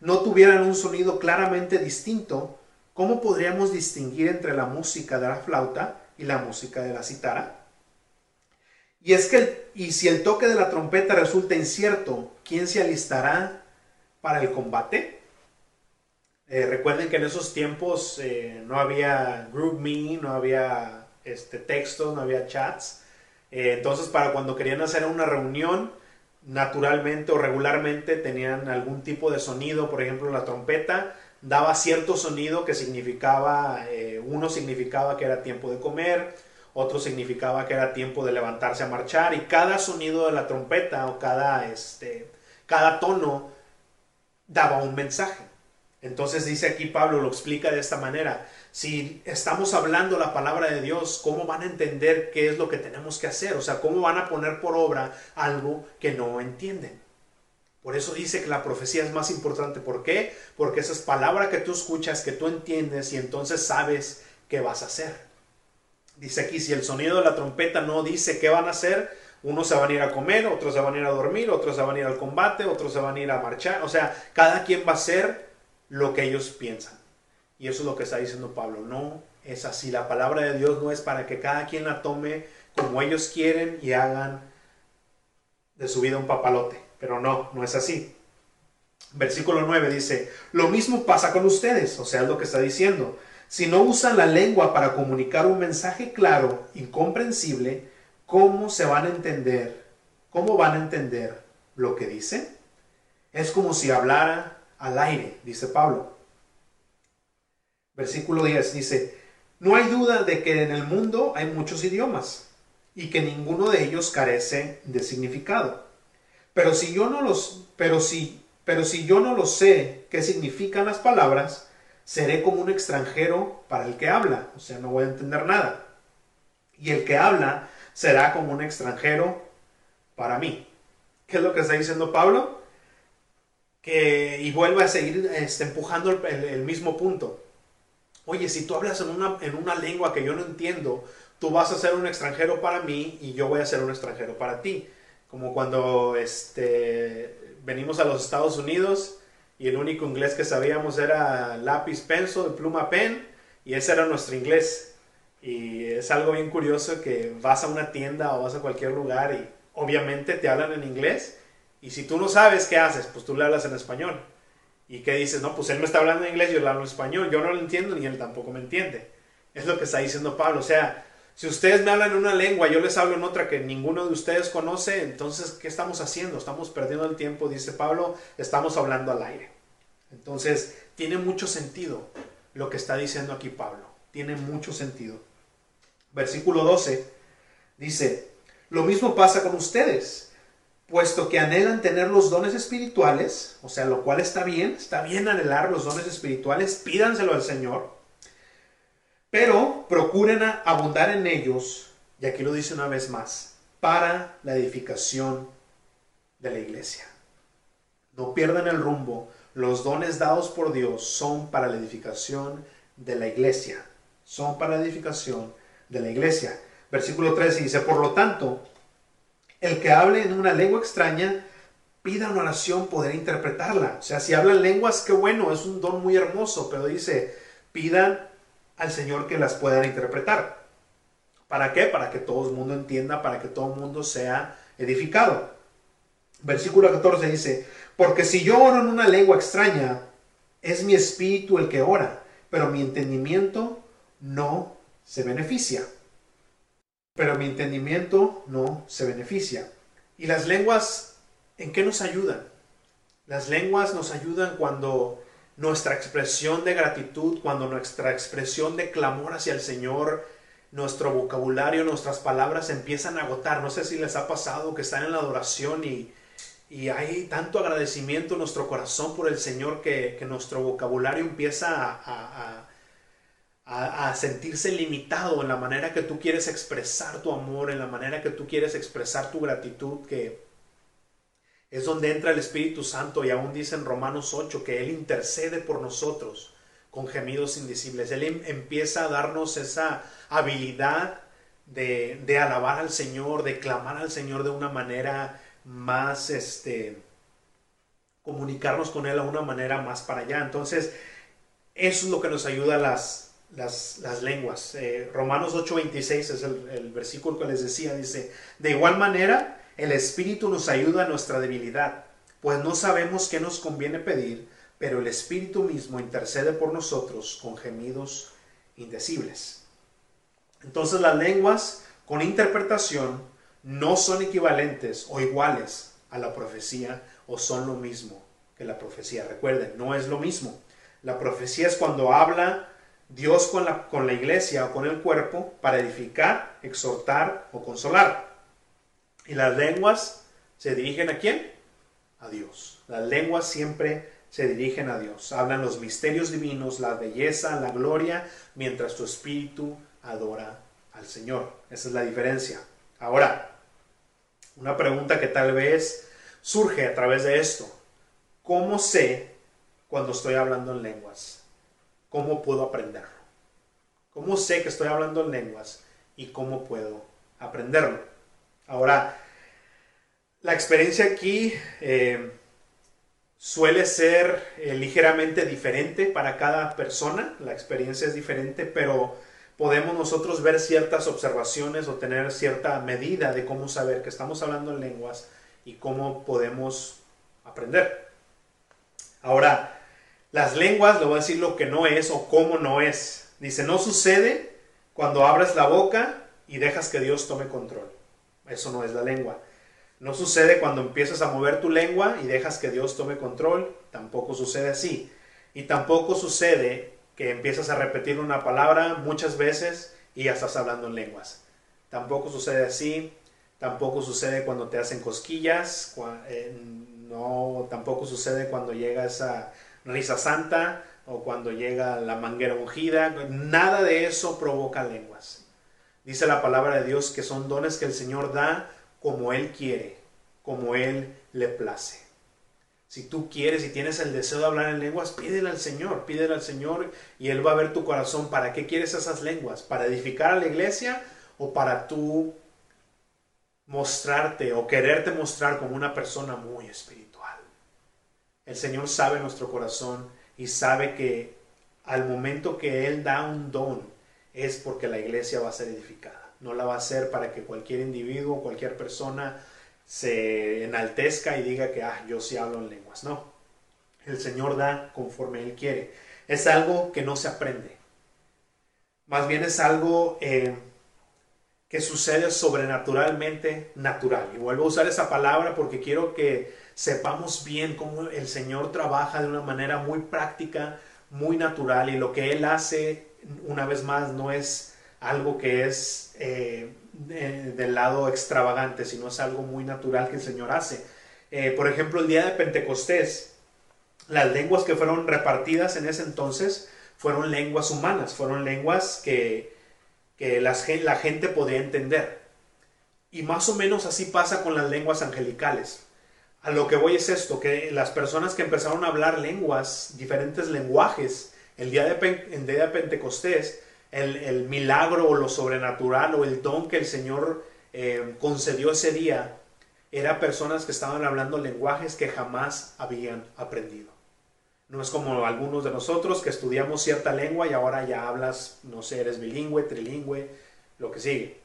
no tuvieran un sonido claramente distinto, ¿cómo podríamos distinguir entre la música de la flauta y la música de la cítara? Y es que, y si el toque de la trompeta resulta incierto, ¿quién se alistará para el combate? Eh, recuerden que en esos tiempos eh, no había GroupMe, no había este, texto, no había chats. Eh, entonces, para cuando querían hacer una reunión, naturalmente o regularmente tenían algún tipo de sonido, por ejemplo, la trompeta daba cierto sonido que significaba, eh, uno significaba que era tiempo de comer, otro significaba que era tiempo de levantarse a marchar y cada sonido de la trompeta o cada, este, cada tono daba un mensaje. Entonces dice aquí Pablo, lo explica de esta manera, si estamos hablando la palabra de Dios, ¿cómo van a entender qué es lo que tenemos que hacer? O sea, ¿cómo van a poner por obra algo que no entienden? Por eso dice que la profecía es más importante. ¿Por qué? Porque esa es palabra que tú escuchas, que tú entiendes y entonces sabes qué vas a hacer. Dice aquí, si el sonido de la trompeta no dice qué van a hacer, unos se van a ir a comer, otros se van a ir a dormir, otros se van a ir al combate, otros se van a ir a marchar. O sea, cada quien va a hacer lo que ellos piensan. Y eso es lo que está diciendo Pablo. No es así. La palabra de Dios no es para que cada quien la tome como ellos quieren y hagan de su vida un papalote. Pero no, no es así. Versículo 9 dice, lo mismo pasa con ustedes, o sea, es lo que está diciendo. Si no usan la lengua para comunicar un mensaje claro, incomprensible, ¿cómo se van a entender? ¿Cómo van a entender lo que dice? Es como si hablara al aire, dice Pablo. Versículo 10 dice, no hay duda de que en el mundo hay muchos idiomas y que ninguno de ellos carece de significado. Pero si yo no los, pero si, pero si yo no lo sé qué significan las palabras, seré como un extranjero para el que habla, o sea, no voy a entender nada. Y el que habla será como un extranjero para mí. ¿Qué es lo que está diciendo Pablo? Que, y vuelve a seguir este, empujando el, mismo punto. Oye, si tú hablas en una, en una lengua que yo no entiendo, tú vas a ser un extranjero para mí y yo voy a ser un extranjero para ti. Como cuando este, venimos a los Estados Unidos y el único inglés que sabíamos era lápiz, pencil, pluma, pen, y ese era nuestro inglés. Y es algo bien curioso que vas a una tienda o vas a cualquier lugar y obviamente te hablan en inglés y si tú no sabes qué haces, pues tú le hablas en español. ¿Y qué dices? No, pues él me está hablando en inglés, yo le hablo español, yo no lo entiendo ni él tampoco me entiende. Es lo que está diciendo Pablo. O sea, si ustedes me hablan una lengua, yo les hablo en otra que ninguno de ustedes conoce, entonces, ¿qué estamos haciendo? Estamos perdiendo el tiempo, dice Pablo, estamos hablando al aire. Entonces, tiene mucho sentido lo que está diciendo aquí Pablo. Tiene mucho sentido. Versículo 12 dice, lo mismo pasa con ustedes, puesto que anhelan tener los dones espirituales, o sea, lo cual está bien, está bien anhelar los dones espirituales, pídanselo al Señor, pero procuren abundar en ellos, y aquí lo dice una vez más, para la edificación de la iglesia. No pierdan el rumbo, los dones dados por Dios son para la edificación de la iglesia, son para la edificación de la iglesia. Versículo 13 dice, por lo tanto, el que hable en una lengua extraña, pida una oración poder interpretarla. O sea, si hablan lenguas, qué bueno, es un don muy hermoso, pero dice, pidan al Señor que las puedan interpretar. ¿Para qué? Para que todo el mundo entienda, para que todo el mundo sea edificado. Versículo 14 dice, porque si yo oro en una lengua extraña, es mi espíritu el que ora, pero mi entendimiento no se beneficia pero mi entendimiento no se beneficia. ¿Y las lenguas en qué nos ayudan? Las lenguas nos ayudan cuando nuestra expresión de gratitud, cuando nuestra expresión de clamor hacia el Señor, nuestro vocabulario, nuestras palabras empiezan a agotar. No sé si les ha pasado que están en la adoración y, hay tanto agradecimiento en nuestro corazón por el Señor que, nuestro vocabulario empieza a a, sentirse limitado en la manera que tú quieres expresar tu amor, en la manera que tú quieres expresar tu gratitud, que es donde entra el Espíritu Santo y aún dice en Romanos 8 que Él intercede por nosotros con gemidos indecibles. Él em, empieza a darnos esa habilidad de, de, alabar al Señor, de clamar al Señor de una manera más, este, comunicarnos con Él a una manera más para allá. Entonces, eso es lo que nos ayuda a las, las, lenguas. Eh, Romanos 8:26 es el, el, versículo que les decía, dice, de igual manera, el Espíritu nos ayuda a nuestra debilidad, pues no sabemos qué nos conviene pedir, pero el Espíritu mismo intercede por nosotros con gemidos indecibles. Entonces las lenguas con interpretación no son equivalentes o iguales a la profecía o son lo mismo que la profecía. Recuerden, no es lo mismo. La profecía es cuando habla Dios con la, con la iglesia o con el cuerpo para edificar, exhortar o consolar. Y las lenguas se dirigen a quién? A Dios. Las lenguas siempre se dirigen a Dios. Hablan los misterios divinos, la belleza, la gloria, mientras tu espíritu adora al Señor. Esa es la diferencia. Ahora, una pregunta que tal vez surge a través de esto. ¿Cómo sé cuando estoy hablando en lenguas? ¿Cómo puedo aprenderlo? ¿Cómo sé que estoy hablando en lenguas y cómo puedo aprenderlo? Ahora, la experiencia aquí eh, suele ser eh, ligeramente diferente para cada persona, la experiencia es diferente, pero podemos nosotros ver ciertas observaciones o tener cierta medida de cómo saber que estamos hablando en lenguas y cómo podemos aprender. Ahora, las lenguas, le voy a decir lo que no es o cómo no es. Dice, no sucede cuando abres la boca y dejas que Dios tome control. Eso no es la lengua. No sucede cuando empiezas a mover tu lengua y dejas que Dios tome control. Tampoco sucede así. Y tampoco sucede que empiezas a repetir una palabra muchas veces y ya estás hablando en lenguas. Tampoco sucede así. Tampoco sucede cuando te hacen cosquillas. Eh, no, tampoco sucede cuando llega esa risa santa o cuando llega la manguera ungida. Nada de eso provoca lenguas. Dice la palabra de Dios que son dones que el Señor da como Él quiere, como Él le place. Si tú quieres y tienes el deseo de hablar en lenguas, pídele al Señor, pídele al Señor y Él va a ver tu corazón. ¿Para qué quieres esas lenguas? ¿Para edificar a la iglesia o para tú mostrarte o quererte mostrar como una persona muy espiritual? El Señor sabe nuestro corazón y sabe que al momento que Él da un don es porque la iglesia va a ser edificada no la va a hacer para que cualquier individuo, cualquier persona se enaltezca y diga que, ah, yo sí hablo en lenguas. No, el Señor da conforme Él quiere. Es algo que no se aprende. Más bien es algo eh, que sucede sobrenaturalmente natural. Y vuelvo a usar esa palabra porque quiero que sepamos bien cómo el Señor trabaja de una manera muy práctica, muy natural y lo que Él hace, una vez más, no es algo que es eh, del lado extravagante, sino es algo muy natural que el Señor hace. Eh, por ejemplo, el día de Pentecostés, las lenguas que fueron repartidas en ese entonces fueron lenguas humanas, fueron lenguas que, que la gente podía entender. Y más o menos así pasa con las lenguas angelicales. A lo que voy es esto, que las personas que empezaron a hablar lenguas, diferentes lenguajes, el día de, Pentecostés, el, milagro o lo sobrenatural o el don que el Señor eh, concedió ese día era personas que estaban hablando lenguajes que jamás habían aprendido. No es como algunos de nosotros que estudiamos cierta lengua y ahora ya hablas, no sé, eres bilingüe, trilingüe, lo que sigue.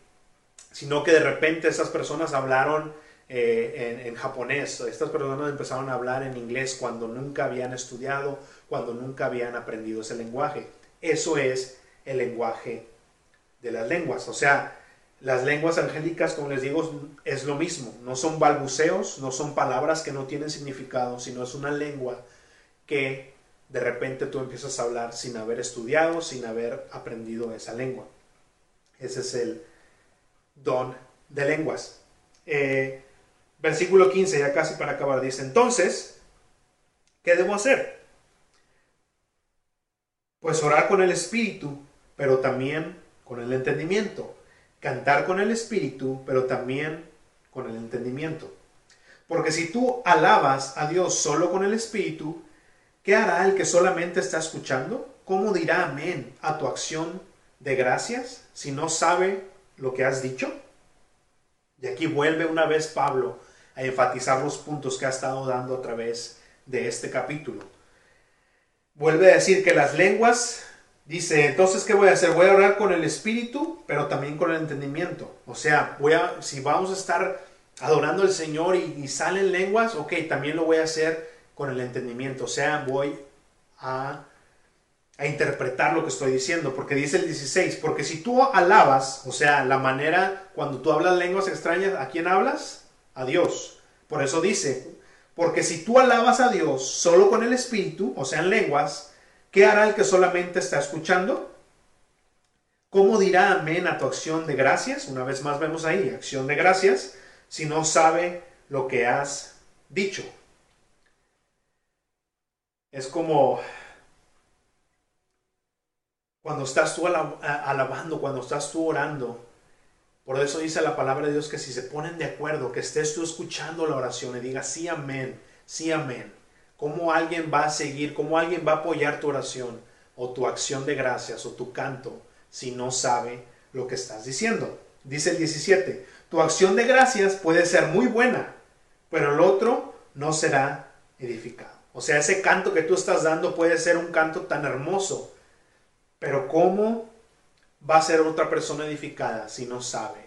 Sino que de repente esas personas hablaron eh, en, en, japonés, estas personas empezaron a hablar en inglés cuando nunca habían estudiado, cuando nunca habían aprendido ese lenguaje. Eso es el lenguaje de las lenguas. O sea, las lenguas angélicas, como les digo, es lo mismo. No son balbuceos, no son palabras que no tienen significado, sino es una lengua que de repente tú empiezas a hablar sin haber estudiado, sin haber aprendido esa lengua. Ese es el don de lenguas. Eh, versículo 15, ya casi para acabar, dice, entonces, ¿qué debo hacer? Pues orar con el Espíritu pero también con el entendimiento. Cantar con el espíritu, pero también con el entendimiento. Porque si tú alabas a Dios solo con el espíritu, ¿qué hará el que solamente está escuchando? ¿Cómo dirá amén a tu acción de gracias si no sabe lo que has dicho? Y aquí vuelve una vez Pablo a enfatizar los puntos que ha estado dando a través de este capítulo. Vuelve a decir que las lenguas Dice, entonces, ¿qué voy a hacer? Voy a orar con el espíritu, pero también con el entendimiento. O sea, voy a, si vamos a estar adorando al Señor y, salen lenguas, ok, también lo voy a hacer con el entendimiento. O sea, voy a, a interpretar lo que estoy diciendo. Porque dice el 16, porque si tú alabas, o sea, la manera, cuando tú hablas lenguas extrañas, ¿a quién hablas? A Dios. Por eso dice, porque si tú alabas a Dios solo con el espíritu, o sea, en lenguas, ¿Qué hará el que solamente está escuchando? ¿Cómo dirá amén a tu acción de gracias? Una vez más vemos ahí, acción de gracias, si no sabe lo que has dicho. Es como cuando estás tú alabando, cuando estás tú orando. Por eso dice la palabra de Dios que si se ponen de acuerdo, que estés tú escuchando la oración y digas sí, amén, sí, amén ¿Cómo alguien va a seguir, cómo alguien va a apoyar tu oración o tu acción de gracias o tu canto si no sabe lo que estás diciendo? Dice el 17, tu acción de gracias puede ser muy buena, pero el otro no será edificado. O sea, ese canto que tú estás dando puede ser un canto tan hermoso, pero ¿cómo va a ser otra persona edificada si no sabe,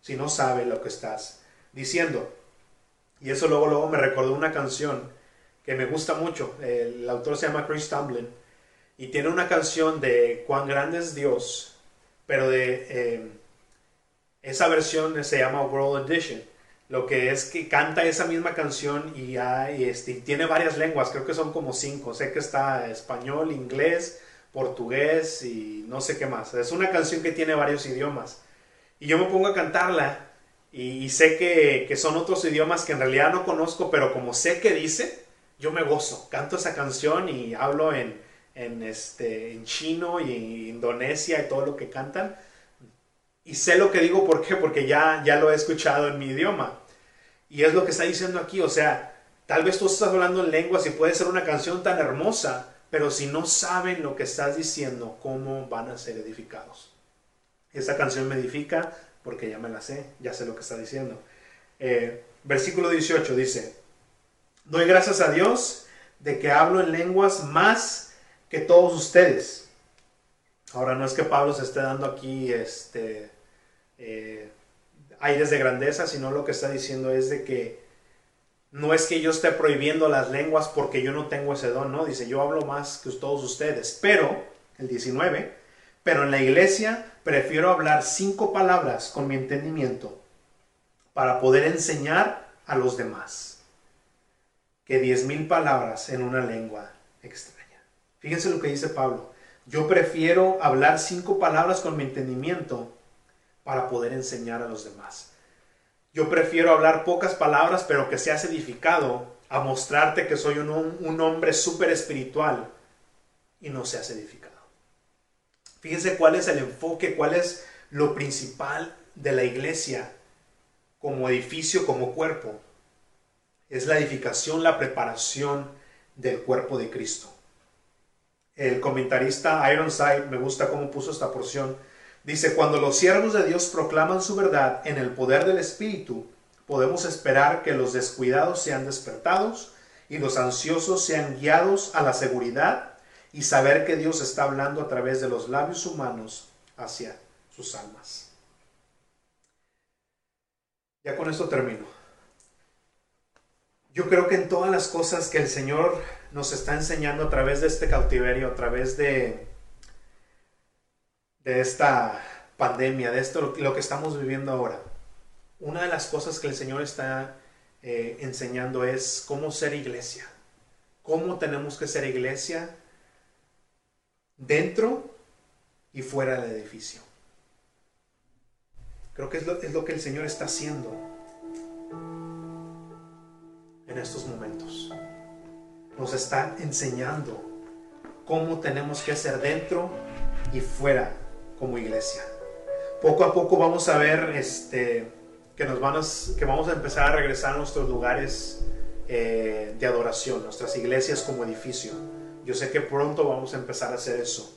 si no sabe lo que estás diciendo? Y eso luego, luego me recordó una canción que me gusta mucho. El autor se llama Chris Tomlin y tiene una canción de cuán grande es Dios, pero de eh, esa versión se llama World Edition. Lo que es que canta esa misma canción y, este, tiene varias lenguas, creo que son como cinco. Sé que está español, inglés, portugués y no sé qué más. Es una canción que tiene varios idiomas. Y yo me pongo a cantarla y, sé que, que, son otros idiomas que en realidad no conozco, pero como sé que dice, yo me gozo. Canto esa canción y hablo en, en, este, en chino y en Indonesia y todo lo que cantan. Y sé lo que digo, ¿por? Porque ya, ya lo he escuchado en mi idioma. Y es lo que está diciendo aquí, o sea, tal vez tú estás hablando en lenguas y puede ser una canción tan hermosa, pero si no saben lo que estás diciendo, ¿cómo van a ser edificados? Esa canción me edifica porque ya me la sé, ya sé lo que está diciendo. Eh, versículo 18 dice, doy gracias a Dios de que hablo en lenguas más que todos ustedes. Ahora no es que Pablo se esté dando aquí este, eh, aires de grandeza, sino lo que está diciendo es de que no es que yo esté prohibiendo las lenguas porque yo no tengo ese don, ¿no? Dice, yo hablo más que todos ustedes, pero, el 19, pero en la iglesia prefiero hablar cinco palabras con mi entendimiento para poder enseñar a los demás que diez mil palabras en una lengua extraña. Fíjense lo que dice Pablo. Yo prefiero hablar cinco palabras con mi entendimiento para poder enseñar a los demás. Yo prefiero hablar pocas palabras, pero que seas edificado, a mostrarte que soy un, hombre súper espiritual y no seas edificado. Fíjense cuál es el enfoque, cuál es lo principal de la iglesia como edificio, como cuerpo. Es la edificación, la preparación del cuerpo de Cristo. El comentarista Ironside, me gusta cómo puso esta porción, dice, cuando los siervos de Dios proclaman su verdad en el poder del Espíritu, podemos esperar que los descuidados sean despertados y los ansiosos sean guiados a la seguridad y saber que Dios está hablando a través de los labios humanos hacia sus almas. Ya con esto termino. Yo creo que en todas las cosas que el Señor nos está enseñando a través de este cautiverio, a través de, de esta pandemia, de esto lo que estamos viviendo ahora, una de las cosas que el Señor está eh, enseñando es cómo ser iglesia, cómo tenemos que ser iglesia dentro y fuera del edificio. Creo que es lo, es lo que el Señor está haciendo en estos momentos. Nos está enseñando cómo tenemos que hacer dentro y fuera como iglesia. Poco a poco vamos a ver este, que, nos van que vamos a empezar a regresar a nuestros lugares eh, de adoración, nuestras iglesias como edificio yo sé que pronto vamos a empezar a hacer eso.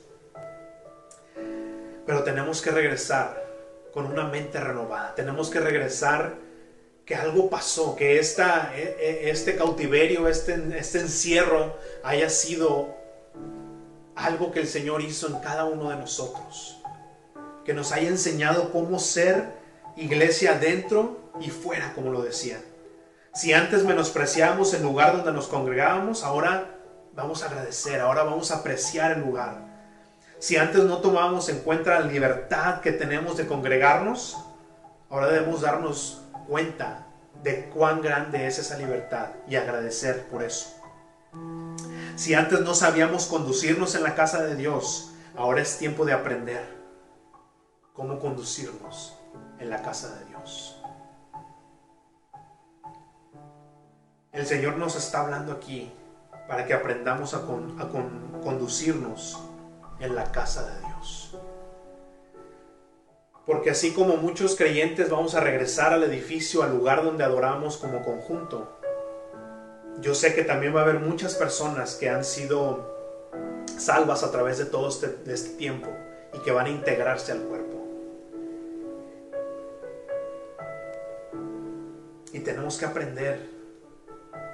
Pero tenemos que regresar con una mente renovada. Tenemos que regresar que algo pasó, que esta, e, e, este cautiverio, este, este encierro haya sido algo que el Señor hizo en cada uno de nosotros. Que nos haya enseñado cómo ser iglesia dentro y fuera, como lo decían. Si antes menospreciábamos el lugar donde nos congregábamos, ahora vamos a agradecer, ahora vamos a apreciar el lugar. Si antes no tomábamos en cuenta la libertad que tenemos de congregarnos, ahora debemos darnos cuenta de cuán grande es esa libertad y agradecer por eso. Si antes no sabíamos conducirnos en la casa de Dios, ahora es tiempo de aprender cómo conducirnos en la casa de Dios. El Señor nos está hablando aquí para que aprendamos a, conducirnos en la casa de Dios. Porque así como muchos creyentes vamos a regresar al edificio, al lugar donde adoramos como conjunto, yo sé que también va a haber muchas personas que han sido salvas a través de todo este, este tiempo y que van a integrarse al cuerpo. Y tenemos que aprender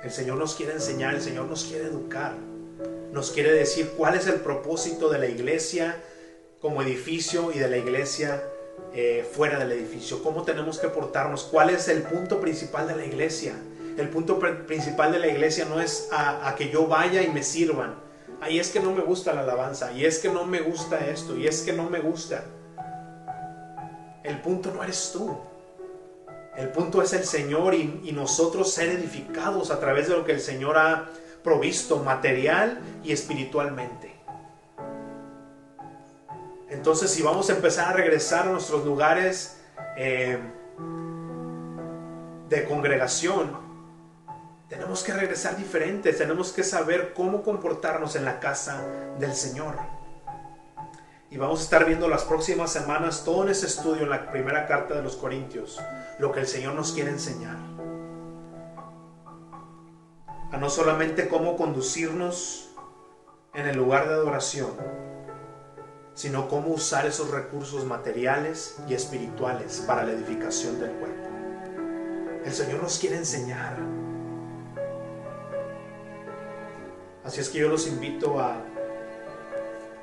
el Señor nos quiere enseñar, el Señor nos quiere educar, nos quiere decir cuál es el propósito de la iglesia como edificio y de la iglesia eh, fuera del edificio, cómo tenemos que portarnos, cuál es el punto principal de la iglesia. El punto principal de la iglesia no es a, que yo vaya y me sirvan. Ahí es que no me gusta la alabanza, y es que no me gusta esto, y es que no me gusta. El punto no eres tú. El punto es el Señor y, nosotros ser edificados a través de lo que el Señor ha provisto material y espiritualmente. Entonces, si vamos a empezar a regresar a nuestros lugares eh, de congregación, tenemos que regresar diferentes, tenemos que saber cómo comportarnos en la casa del Señor. Y vamos a estar viendo las próximas semanas todo en ese estudio en la primera carta de los Corintios, lo que el Señor nos quiere enseñar. A no solamente cómo conducirnos en el lugar de adoración, sino cómo usar esos recursos materiales y espirituales para la edificación del cuerpo. El Señor nos quiere enseñar. Así es que yo los invito a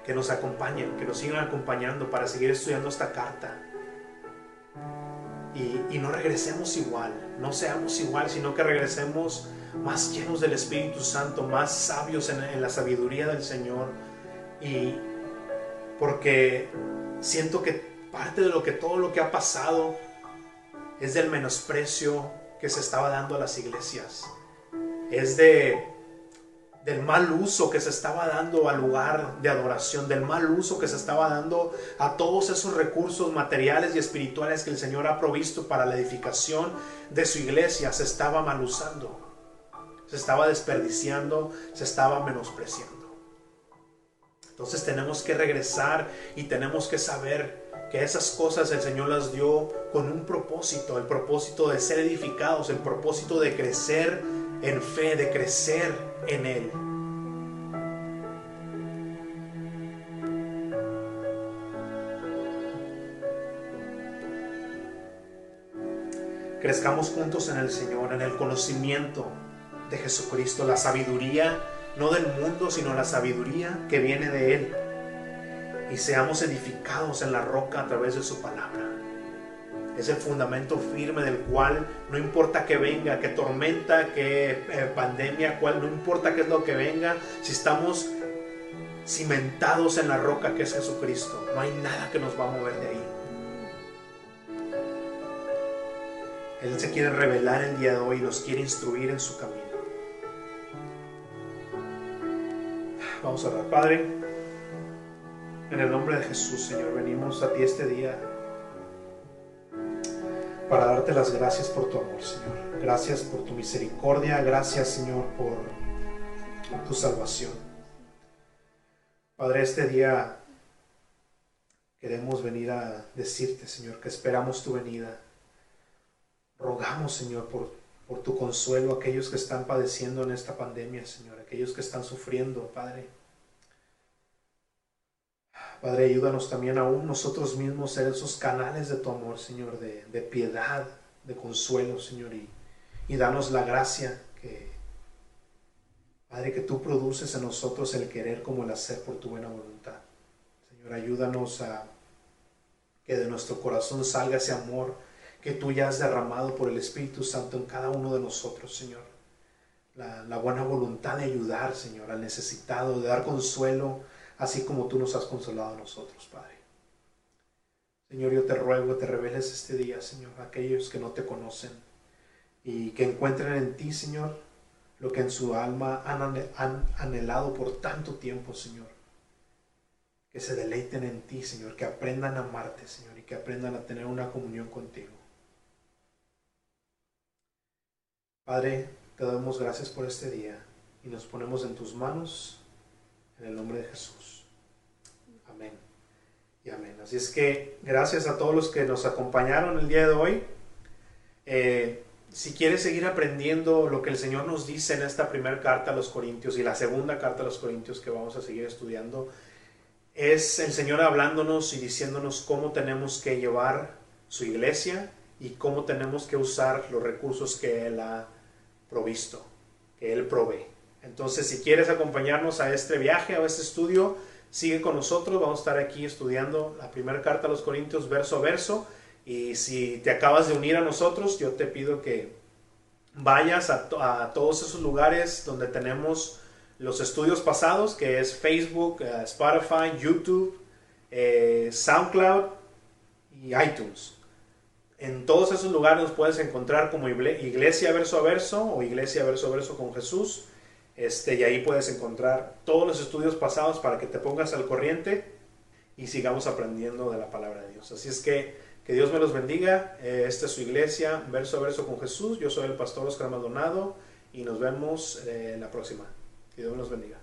que nos acompañen, que nos sigan acompañando para seguir estudiando esta carta. Y, no regresemos igual, no seamos igual, sino que regresemos más llenos del Espíritu Santo, más sabios en, en la sabiduría del Señor y, porque siento que parte de lo que todo lo que ha pasado es del menosprecio que se estaba dando a las iglesias. Es de del mal uso que se estaba dando al lugar de adoración, del mal uso que se estaba dando a todos esos recursos materiales y espirituales que el Señor ha provisto para la edificación de su iglesia, se estaba mal usando, se estaba desperdiciando, se estaba menospreciando. Entonces tenemos que regresar y tenemos que saber que esas cosas el Señor las dio con un propósito, el propósito de ser edificados, el propósito de crecer en fe, de crecer en Él. Crezcamos juntos en el Señor, en el conocimiento de Jesucristo, la sabiduría no del mundo, sino la sabiduría que viene de Él. Y seamos edificados en la roca a través de su palabra. Es el fundamento firme del cual no importa que venga, que tormenta, que eh, pandemia, cual, no importa qué es lo que venga, si estamos cimentados en la roca que es Jesucristo, no hay nada que nos va a mover de ahí. Él se quiere revelar el día de hoy y nos quiere instruir en su camino. Vamos a orar. Padre, en el nombre de Jesús, Señor, venimos a ti este día para darte las gracias por tu amor, Señor. Gracias por tu misericordia. Gracias, Señor, por tu salvación. Padre, este día queremos venir a decirte, Señor, que esperamos tu venida. Rogamos, Señor, por, por tu consuelo a aquellos que están padeciendo en esta pandemia, Señor aquellos que están sufriendo, Padre. Padre, ayúdanos también aún nosotros mismos ser esos canales de tu amor, Señor, de, piedad, de consuelo, Señor, y, y danos la gracia que, Padre, que tú produces en nosotros el querer como el hacer por tu buena voluntad. Señor, ayúdanos a que de nuestro corazón salga ese amor que tú ya has derramado por el Espíritu Santo en cada uno de nosotros, Señor la, buena voluntad de ayudar, Señor, al necesitado, de dar consuelo, así como tú nos has consolado a nosotros, Padre. Señor, yo te ruego, te reveles este día, Señor, a aquellos que no te conocen y que encuentren en ti, Señor, lo que en su alma han anhelado por tanto tiempo, Señor. Que se deleiten en ti, Señor, que aprendan a amarte, Señor, y que aprendan a tener una comunión contigo. Padre, te damos gracias por este día y nos ponemos en tus manos en el nombre de Jesús. Amén. Y amén. Así es que gracias a todos los que nos acompañaron el día de hoy. Eh, si quieres seguir aprendiendo lo que el Señor nos dice en esta primera carta a los Corintios y la segunda carta a los Corintios que vamos a seguir estudiando, es el Señor hablándonos y diciéndonos cómo tenemos que llevar su iglesia y cómo tenemos que usar los recursos que Él ha provisto, que Él provee. Entonces, si quieres acompañarnos a este viaje, a este estudio, sigue con nosotros, vamos a estar aquí estudiando la primera carta a los Corintios verso a verso. Y si te acabas de unir a nosotros, yo te pido que vayas a, todos esos lugares donde tenemos los estudios pasados, que es Facebook, eh, Spotify, YouTube, eh, SoundCloud y iTunes. En todos esos lugares nos puedes encontrar como Iglesia Verso a Verso o Iglesia Verso a Verso con Jesús. Este, y ahí puedes encontrar todos los estudios pasados para que te pongas al corriente y sigamos aprendiendo de la palabra de Dios. Así es que que Dios me los bendiga. Eh, esta es su iglesia, verso a verso con Jesús. Yo soy el pastor Oscar Maldonado y nos vemos en la próxima. Que Dios me los bendiga.